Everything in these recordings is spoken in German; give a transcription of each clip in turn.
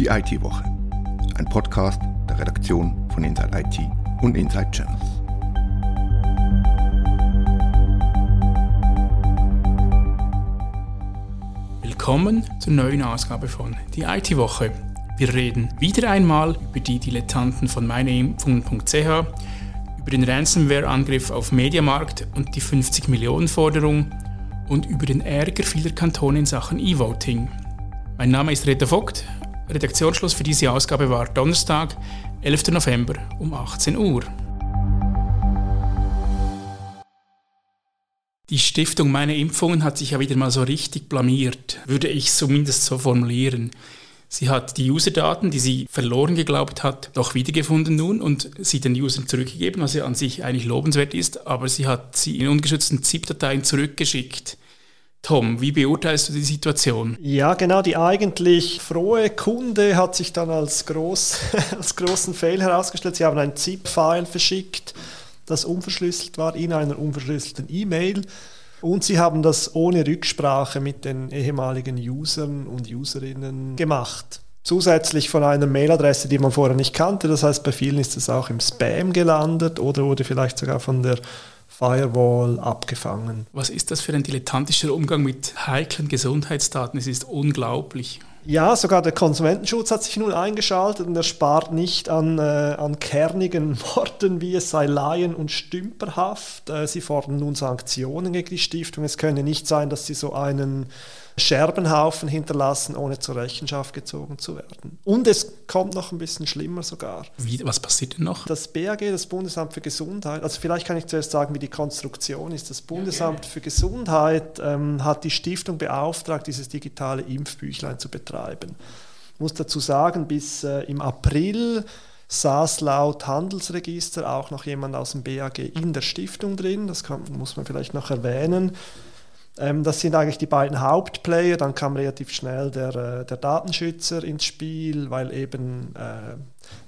Die IT-Woche. Ein Podcast der Redaktion von Inside IT und Inside Channels. Willkommen zur neuen Ausgabe von Die IT-Woche. Wir reden wieder einmal über die Dilettanten von meineimpfungen.ch, über den Ransomware-Angriff auf Mediamarkt und die 50-Millionen-Forderung und über den Ärger vieler Kantone in Sachen E-Voting. Mein Name ist Rita Vogt. Redaktionsschluss für diese Ausgabe war Donnerstag, 11. November um 18 Uhr. Die Stiftung Meine Impfungen hat sich ja wieder mal so richtig blamiert, würde ich zumindest so formulieren. Sie hat die Userdaten, die sie verloren geglaubt hat, doch wiedergefunden nun und sie den Usern zurückgegeben, was ja an sich eigentlich lobenswert ist, aber sie hat sie in ungeschützten ZIP-Dateien zurückgeschickt. Tom, wie beurteilst du die Situation? Ja, genau, die eigentlich frohe Kunde hat sich dann als, groß, als großen Fail herausgestellt. Sie haben ein ZIP-File verschickt, das unverschlüsselt war, in einer unverschlüsselten E-Mail. Und sie haben das ohne Rücksprache mit den ehemaligen Usern und Userinnen gemacht. Zusätzlich von einer Mailadresse, die man vorher nicht kannte. Das heißt, bei vielen ist es auch im Spam gelandet oder wurde vielleicht sogar von der Firewall abgefangen. Was ist das für ein dilettantischer Umgang mit heiklen Gesundheitsdaten? Es ist unglaublich. Ja, sogar der Konsumentenschutz hat sich nun eingeschaltet und er spart nicht an, äh, an kernigen Worten, wie es sei laien- und stümperhaft. Äh, sie fordern nun Sanktionen gegen die Stiftung. Es könne nicht sein, dass sie so einen Scherbenhaufen hinterlassen, ohne zur Rechenschaft gezogen zu werden. Und es kommt noch ein bisschen schlimmer sogar. Wie, was passiert denn noch? Das BAG, das Bundesamt für Gesundheit, also vielleicht kann ich zuerst sagen, wie die Konstruktion ist. Das Bundesamt für Gesundheit ähm, hat die Stiftung beauftragt, dieses digitale Impfbüchlein zu betreiben. Ich muss dazu sagen, bis äh, im April saß laut Handelsregister auch noch jemand aus dem BAG in der Stiftung drin. Das kann, muss man vielleicht noch erwähnen. Ähm, das sind eigentlich die beiden Hauptplayer. Dann kam relativ schnell der, äh, der Datenschützer ins Spiel, weil eben äh,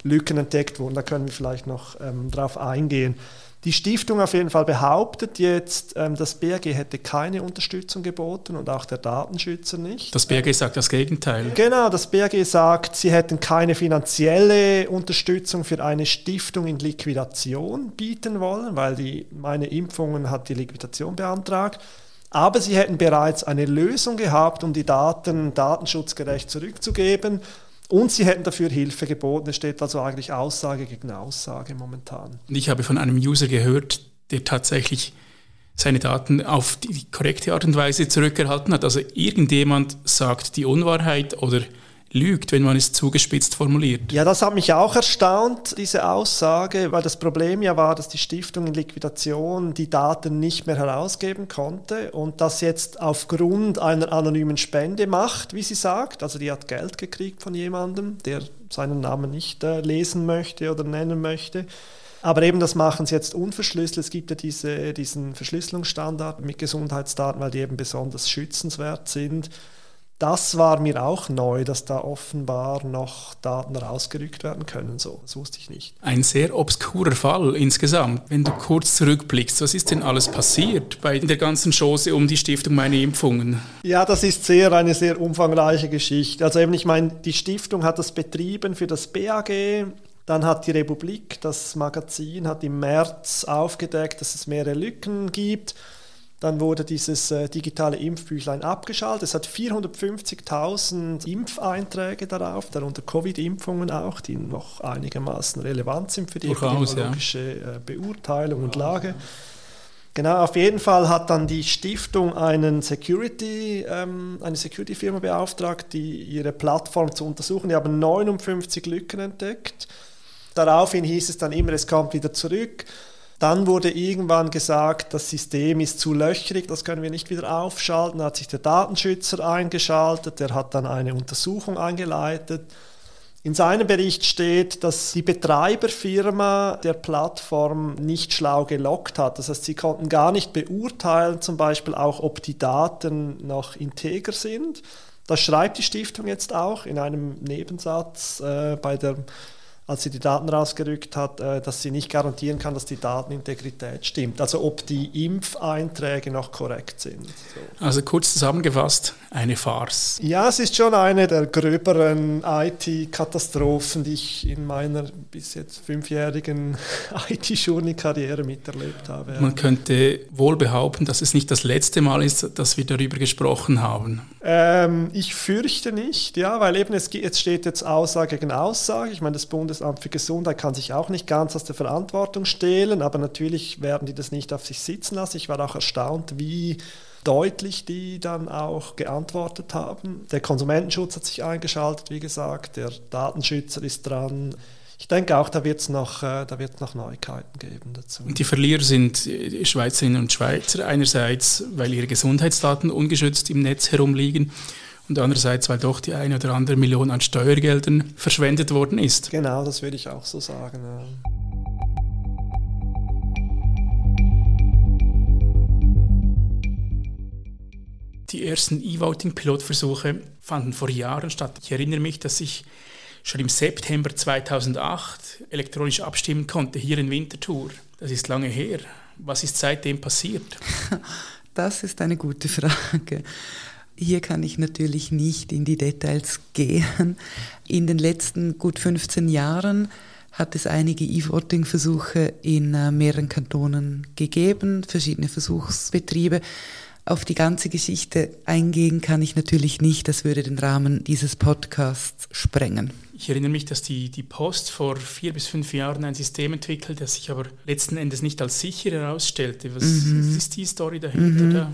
Lücken entdeckt wurden. Da können wir vielleicht noch ähm, drauf eingehen. Die Stiftung auf jeden Fall behauptet jetzt, ähm, das BRG hätte keine Unterstützung geboten und auch der Datenschützer nicht. Das BRG sagt das Gegenteil. Genau, das BRG sagt, sie hätten keine finanzielle Unterstützung für eine Stiftung in Liquidation bieten wollen, weil die, meine Impfungen hat die Liquidation beantragt. Aber sie hätten bereits eine Lösung gehabt, um die Daten datenschutzgerecht zurückzugeben. Und sie hätten dafür Hilfe geboten. Es steht also eigentlich Aussage gegen Aussage momentan. Ich habe von einem User gehört, der tatsächlich seine Daten auf die korrekte Art und Weise zurückerhalten hat. Also irgendjemand sagt die Unwahrheit oder lügt, wenn man es zugespitzt formuliert. Ja, das hat mich auch erstaunt, diese Aussage, weil das Problem ja war, dass die Stiftung in Liquidation die Daten nicht mehr herausgeben konnte und das jetzt aufgrund einer anonymen Spende macht, wie sie sagt. Also die hat Geld gekriegt von jemandem, der seinen Namen nicht äh, lesen möchte oder nennen möchte. Aber eben das machen sie jetzt unverschlüsselt. Es gibt ja diese, diesen Verschlüsselungsstandard mit Gesundheitsdaten, weil die eben besonders schützenswert sind das war mir auch neu, dass da offenbar noch Daten rausgerückt werden können. So, das wusste ich nicht. Ein sehr obskurer Fall insgesamt. Wenn du kurz zurückblickst, was ist denn alles passiert bei der ganzen Chose um die Stiftung Meine Impfungen? Ja, das ist sehr eine sehr umfangreiche Geschichte. Also eben, ich meine, die Stiftung hat das betrieben für das BAG. Dann hat die Republik, das Magazin, hat im März aufgedeckt, dass es mehrere Lücken gibt. Dann wurde dieses äh, digitale Impfbüchlein abgeschaltet. Es hat 450.000 Impfeinträge darauf, darunter Covid-Impfungen auch, die noch einigermaßen relevant sind für die epidemiologische ja. Äh, Beurteilung und Lage. Genau, auf jeden Fall hat dann die Stiftung einen Security, ähm, eine Security-Firma beauftragt, die ihre Plattform zu untersuchen. Die haben 59 Lücken entdeckt. Daraufhin hieß es dann immer, es kommt wieder zurück. Dann wurde irgendwann gesagt, das System ist zu löchrig, das können wir nicht wieder aufschalten. Da hat sich der Datenschützer eingeschaltet, der hat dann eine Untersuchung eingeleitet. In seinem Bericht steht, dass die Betreiberfirma der Plattform nicht schlau gelockt hat. Das heißt, sie konnten gar nicht beurteilen, zum Beispiel auch, ob die Daten noch integer sind. Das schreibt die Stiftung jetzt auch in einem Nebensatz äh, bei der als sie die Daten rausgerückt hat, äh, dass sie nicht garantieren kann, dass die Datenintegrität stimmt. Also ob die Impfeinträge noch korrekt sind. So. Also kurz zusammengefasst, eine Farce. Ja, es ist schon eine der gröberen IT-Katastrophen, die ich in meiner bis jetzt fünfjährigen IT-Journey-Karriere miterlebt habe. Man könnte wohl behaupten, dass es nicht das letzte Mal ist, dass wir darüber gesprochen haben. Ähm, ich fürchte nicht, ja, weil eben es, es steht jetzt Aussage gegen Aussage. Ich meine, das Bundes Bundesamt für Gesundheit kann sich auch nicht ganz aus der Verantwortung stehlen, aber natürlich werden die das nicht auf sich sitzen lassen. Ich war auch erstaunt, wie deutlich die dann auch geantwortet haben. Der Konsumentenschutz hat sich eingeschaltet, wie gesagt, der Datenschützer ist dran. Ich denke auch, da wird es noch, äh, noch Neuigkeiten geben dazu. Die Verlierer sind äh, Schweizerinnen und Schweizer, einerseits, weil ihre Gesundheitsdaten ungeschützt im Netz herumliegen und andererseits, weil doch die eine oder andere Million an Steuergeldern verschwendet worden ist. Genau, das würde ich auch so sagen. Ja. Die ersten E-Voting-Pilotversuche fanden vor Jahren statt. Ich erinnere mich, dass ich schon im September 2008 elektronisch abstimmen konnte, hier in Winterthur. Das ist lange her. Was ist seitdem passiert? Das ist eine gute Frage. Hier kann ich natürlich nicht in die Details gehen. In den letzten gut 15 Jahren hat es einige E-Voting-Versuche in äh, mehreren Kantonen gegeben, verschiedene Versuchsbetriebe. Auf die ganze Geschichte eingehen kann ich natürlich nicht, das würde den Rahmen dieses Podcasts sprengen. Ich erinnere mich, dass die, die Post vor vier bis fünf Jahren ein System entwickelt, das sich aber letzten Endes nicht als sicher herausstellte. Was mhm. ist die Story dahinter? Mhm. Da?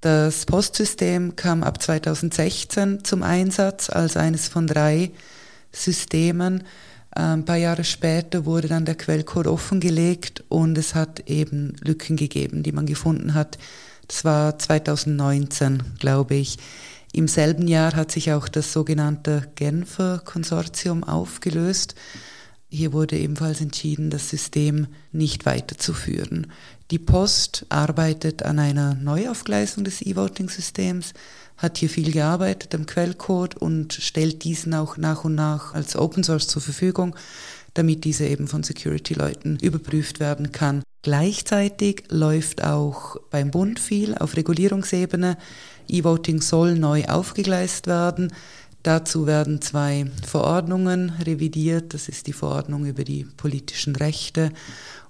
Das Postsystem kam ab 2016 zum Einsatz als eines von drei Systemen. Ein paar Jahre später wurde dann der Quellcode offengelegt und es hat eben Lücken gegeben, die man gefunden hat. Das war 2019, glaube ich. Im selben Jahr hat sich auch das sogenannte Genfer Konsortium aufgelöst. Hier wurde ebenfalls entschieden, das System nicht weiterzuführen. Die Post arbeitet an einer Neuaufgleisung des E-Voting-Systems, hat hier viel gearbeitet am Quellcode und stellt diesen auch nach und nach als Open Source zur Verfügung, damit diese eben von Security-Leuten überprüft werden kann. Gleichzeitig läuft auch beim Bund viel auf Regulierungsebene. E-Voting soll neu aufgegleist werden. Dazu werden zwei Verordnungen revidiert. Das ist die Verordnung über die politischen Rechte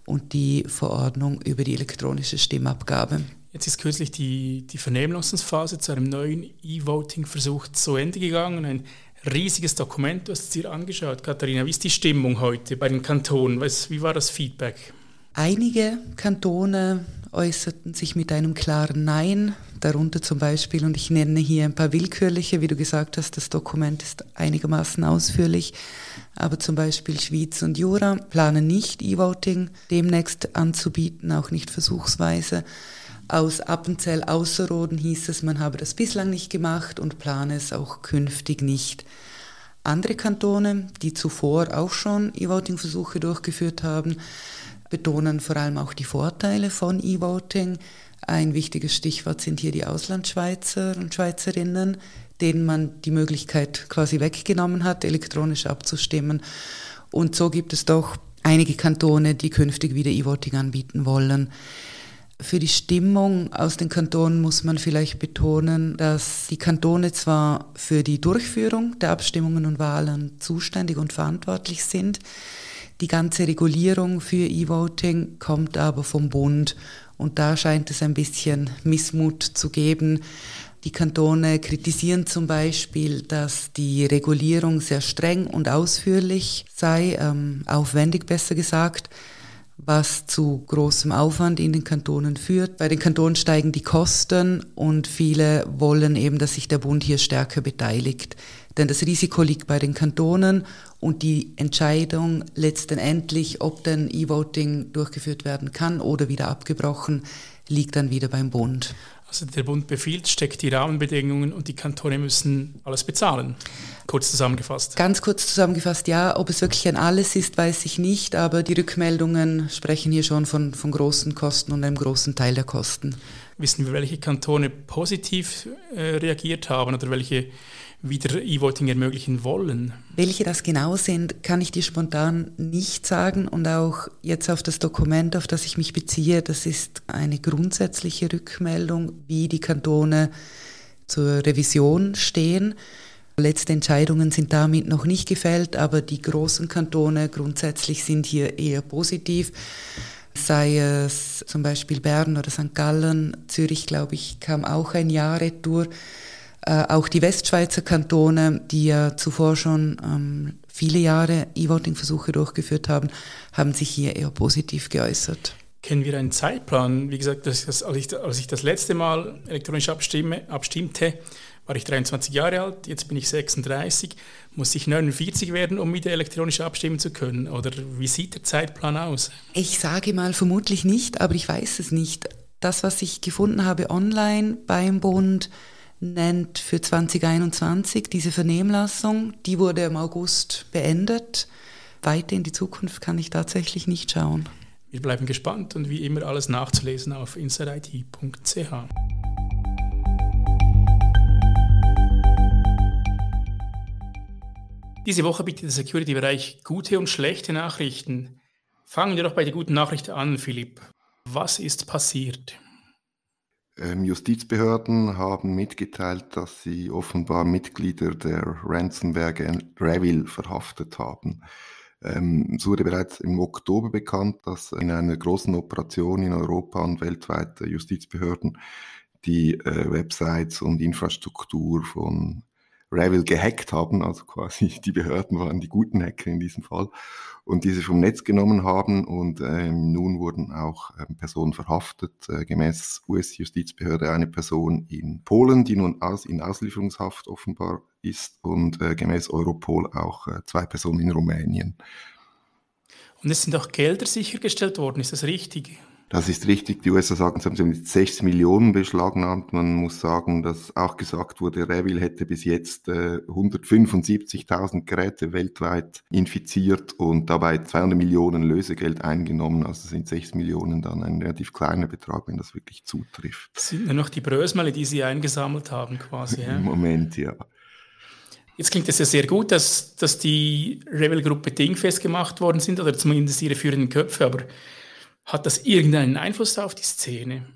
und die Verordnung über die elektronische Stimmabgabe. Jetzt ist kürzlich die, die Vernehmlassungsphase zu einem neuen E-Voting-Versuch zu Ende gegangen. Ein riesiges Dokument, du hast es dir angeschaut. Katharina, wie ist die Stimmung heute bei den Kantonen? wie war das Feedback? Einige Kantone äußerten sich mit einem klaren Nein, darunter zum Beispiel, und ich nenne hier ein paar willkürliche, wie du gesagt hast, das Dokument ist einigermaßen ausführlich, aber zum Beispiel Schwyz und Jura planen nicht E-Voting demnächst anzubieten, auch nicht versuchsweise. Aus Appenzell Außerroden hieß es, man habe das bislang nicht gemacht und plane es auch künftig nicht. Andere Kantone, die zuvor auch schon E-Voting-Versuche durchgeführt haben, betonen vor allem auch die Vorteile von E-Voting. Ein wichtiges Stichwort sind hier die Auslandschweizer und Schweizerinnen, denen man die Möglichkeit quasi weggenommen hat, elektronisch abzustimmen. Und so gibt es doch einige Kantone, die künftig wieder E-Voting anbieten wollen. Für die Stimmung aus den Kantonen muss man vielleicht betonen, dass die Kantone zwar für die Durchführung der Abstimmungen und Wahlen zuständig und verantwortlich sind, die ganze Regulierung für E-Voting kommt aber vom Bund und da scheint es ein bisschen Missmut zu geben. Die Kantone kritisieren zum Beispiel, dass die Regulierung sehr streng und ausführlich sei, ähm, aufwendig besser gesagt, was zu großem Aufwand in den Kantonen führt. Bei den Kantonen steigen die Kosten und viele wollen eben, dass sich der Bund hier stärker beteiligt. Denn das Risiko liegt bei den Kantonen und die Entscheidung letztendlich, ob denn E-Voting durchgeführt werden kann oder wieder abgebrochen, liegt dann wieder beim Bund. Also der Bund befiehlt, steckt die Rahmenbedingungen und die Kantone müssen alles bezahlen. Kurz zusammengefasst. Ganz kurz zusammengefasst, ja. Ob es wirklich ein alles ist, weiß ich nicht, aber die Rückmeldungen sprechen hier schon von, von großen Kosten und einem großen Teil der Kosten. Wissen wir, welche Kantone positiv äh, reagiert haben oder welche wieder E-Voting ermöglichen wollen? Welche das genau sind, kann ich dir spontan nicht sagen und auch jetzt auf das Dokument, auf das ich mich beziehe, das ist eine grundsätzliche Rückmeldung, wie die Kantone zur Revision stehen. Letzte Entscheidungen sind damit noch nicht gefällt, aber die großen Kantone grundsätzlich sind hier eher positiv sei es zum Beispiel Bern oder St. Gallen. Zürich, glaube ich, kam auch ein Jahr retour. Äh, auch die Westschweizer Kantone, die ja zuvor schon ähm, viele Jahre E-Voting-Versuche durchgeführt haben, haben sich hier eher positiv geäußert. Kennen wir einen Zeitplan? Wie gesagt, das, als, ich, als ich das letzte Mal elektronisch abstimme, abstimmte, war ich 23 Jahre alt, jetzt bin ich 36. Muss ich 49 werden, um wieder elektronisch abstimmen zu können? Oder wie sieht der Zeitplan aus? Ich sage mal vermutlich nicht, aber ich weiß es nicht. Das, was ich gefunden habe online beim Bund, nennt für 2021 diese Vernehmlassung. Die wurde im August beendet. Weiter in die Zukunft kann ich tatsächlich nicht schauen. Wir bleiben gespannt und wie immer alles nachzulesen auf insideit.ch. Diese Woche bietet der Security-Bereich gute und schlechte Nachrichten. Fangen wir doch bei der guten Nachricht an, Philipp. Was ist passiert? Ähm, Justizbehörden haben mitgeteilt, dass sie offenbar Mitglieder der Ransomware Revil verhaftet haben. Ähm, es wurde bereits im Oktober bekannt, dass in einer großen Operation in Europa und weltweit Justizbehörden die äh, Websites und Infrastruktur von Revil gehackt haben, also quasi die Behörden waren die guten Hacker in diesem Fall, und diese vom Netz genommen haben. Und ähm, nun wurden auch ähm, Personen verhaftet, äh, gemäß US-Justizbehörde eine Person in Polen, die nun aus, in Auslieferungshaft offenbar ist, und äh, gemäß Europol auch äh, zwei Personen in Rumänien. Und es sind auch Gelder sichergestellt worden, ist das richtig? Das ist richtig. Die USA sagen, sie haben jetzt 6 Millionen beschlagnahmt. Man muss sagen, dass auch gesagt wurde, Revil hätte bis jetzt äh, 175.000 Geräte weltweit infiziert und dabei 200 Millionen Lösegeld eingenommen. Also sind 6 Millionen dann ein relativ kleiner Betrag, wenn das wirklich zutrifft. Das sind nur noch die Brösmale, die sie eingesammelt haben quasi. Ja? Im Moment, ja. Jetzt klingt es ja sehr gut, dass, dass die Rebel-Gruppe dingfest gemacht worden sind oder zumindest ihre führenden Köpfe, aber hat das irgendeinen Einfluss auf die Szene?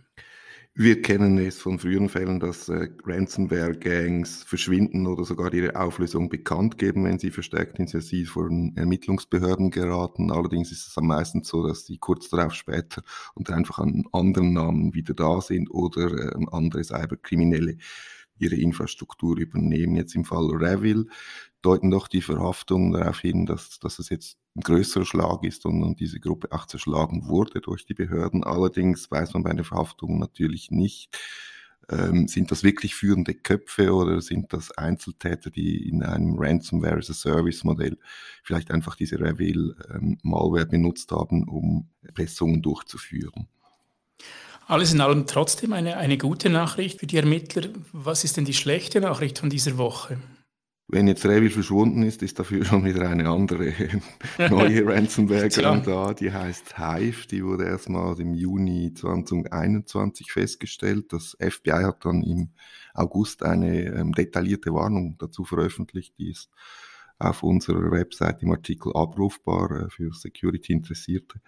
Wir kennen es von früheren Fällen, dass äh, Ransomware-Gangs verschwinden oder sogar ihre Auflösung bekannt geben, wenn sie verstärkt ins Visier von Ermittlungsbehörden geraten. Allerdings ist es am meisten so, dass sie kurz darauf später unter einfach einen anderen Namen wieder da sind oder äh, andere Cyberkriminelle ihre Infrastruktur übernehmen. Jetzt im Fall Revil deuten doch die Verhaftungen darauf hin, dass, dass es jetzt ein größerer Schlag ist und, und diese Gruppe auch zerschlagen wurde durch die Behörden. Allerdings weiß man bei der Verhaftung natürlich nicht, ähm, sind das wirklich führende Köpfe oder sind das Einzeltäter, die in einem Ransomware as a Service Modell vielleicht einfach diese Reveal ähm, Malware benutzt haben, um Erpressungen durchzuführen? Alles in allem trotzdem eine, eine gute Nachricht für die Ermittler. Was ist denn die schlechte Nachricht von dieser Woche? Wenn jetzt Revil verschwunden ist, ist dafür schon wieder eine andere neue Ransomware da, die heißt Hive. Die wurde erstmal im Juni 2021 festgestellt. Das FBI hat dann im August eine ähm, detaillierte Warnung dazu veröffentlicht, die ist auf unserer Website im Artikel abrufbar äh, für Security-Interessierte.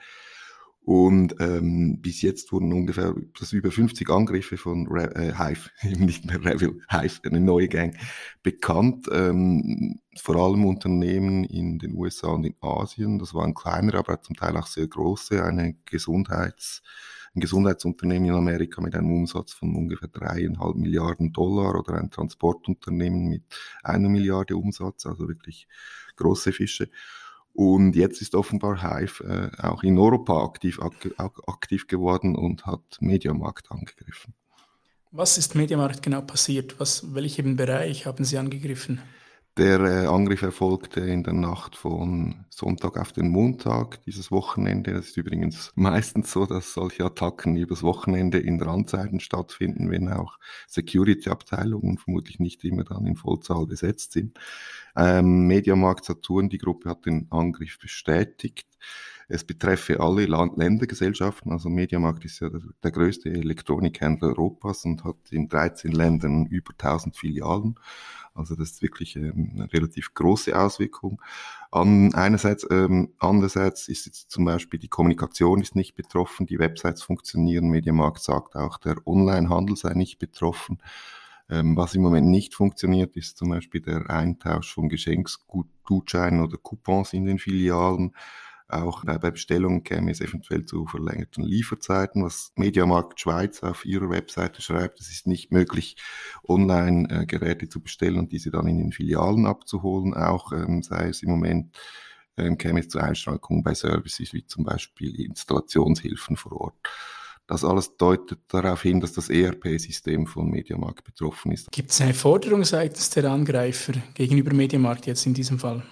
Und ähm, bis jetzt wurden ungefähr das über 50 Angriffe von Re äh, Hive, nicht mehr Revil, Hive, eine neue Gang, bekannt. Ähm, vor allem Unternehmen in den USA und in Asien. Das waren kleinere, aber zum Teil auch sehr große. Eine Gesundheits, ein Gesundheitsunternehmen in Amerika mit einem Umsatz von ungefähr dreieinhalb Milliarden Dollar oder ein Transportunternehmen mit einer Milliarde Umsatz, also wirklich große Fische. Und jetzt ist offenbar Hive äh, auch in Europa aktiv, aktiv geworden und hat Mediamarkt angegriffen. Was ist Mediamarkt genau passiert? Was, welchen Bereich haben Sie angegriffen? Der äh, Angriff erfolgte in der Nacht von Sonntag auf den Montag, dieses Wochenende. Es ist übrigens meistens so, dass solche Attacken übers Wochenende in Randzeiten stattfinden, wenn auch Security-Abteilungen vermutlich nicht immer dann in Vollzahl besetzt sind. Ähm, Mediamarkt Saturn, die Gruppe hat den Angriff bestätigt. Es betreffe alle Land Ländergesellschaften. Also Mediamarkt ist ja der, der größte Elektronikhändler Europas und hat in 13 Ländern über 1000 Filialen. Also das ist wirklich ähm, eine relativ große Auswirkung. An, einerseits, ähm, andererseits ist jetzt zum Beispiel die Kommunikation ist nicht betroffen, die Websites funktionieren. Mediamarkt sagt auch, der Onlinehandel sei nicht betroffen. Ähm, was im Moment nicht funktioniert, ist zum Beispiel der Eintausch von Geschenksgutscheinen oder Coupons in den Filialen. Auch bei Bestellungen käme es eventuell zu verlängerten Lieferzeiten, was Mediamarkt Schweiz auf ihrer Webseite schreibt. Es ist nicht möglich, online äh, Geräte zu bestellen und diese dann in den Filialen abzuholen. Auch ähm, sei es im Moment ähm, käme es zu Einschränkungen bei Services wie zum Beispiel Installationshilfen vor Ort. Das alles deutet darauf hin, dass das ERP-System von Mediamarkt betroffen ist. Gibt es eine Forderung seitens der Angreifer gegenüber Mediamarkt jetzt in diesem Fall?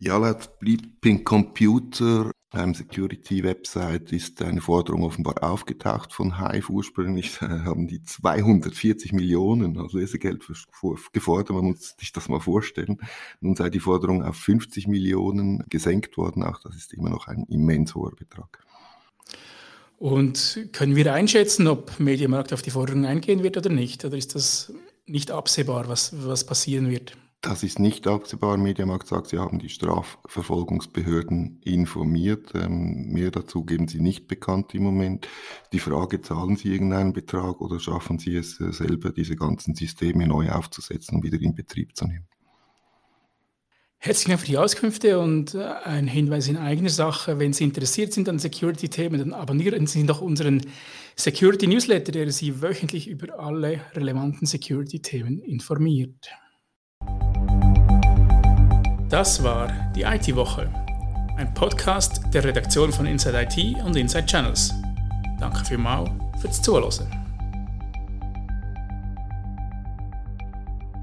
Ja, laut Bleeping Computer, einem Security-Website, ist eine Forderung offenbar aufgetaucht von Hive. Ursprünglich äh, haben die 240 Millionen, also Lesegeld gefordert, man muss sich das mal vorstellen. Nun sei die Forderung auf 50 Millionen gesenkt worden, auch das ist immer noch ein immens hoher Betrag. Und können wir einschätzen, ob Mediamarkt auf die Forderung eingehen wird oder nicht? Oder ist das nicht absehbar, was, was passieren wird? Das ist nicht absehbar. Mediamarkt sagt, sie haben die Strafverfolgungsbehörden informiert. Ähm, mehr dazu geben sie nicht bekannt im Moment. Die Frage, zahlen sie irgendeinen Betrag oder schaffen sie es äh, selber, diese ganzen Systeme neu aufzusetzen und wieder in Betrieb zu nehmen? Herzlichen Dank für die Auskünfte und äh, ein Hinweis in eigener Sache. Wenn Sie interessiert sind an Security-Themen, dann abonnieren Sie doch unseren Security-Newsletter, der Sie wöchentlich über alle relevanten Security-Themen informiert. Das war die IT-Woche, ein Podcast der Redaktion von Inside IT und Inside Channels. Danke vielmals fürs Zuhören.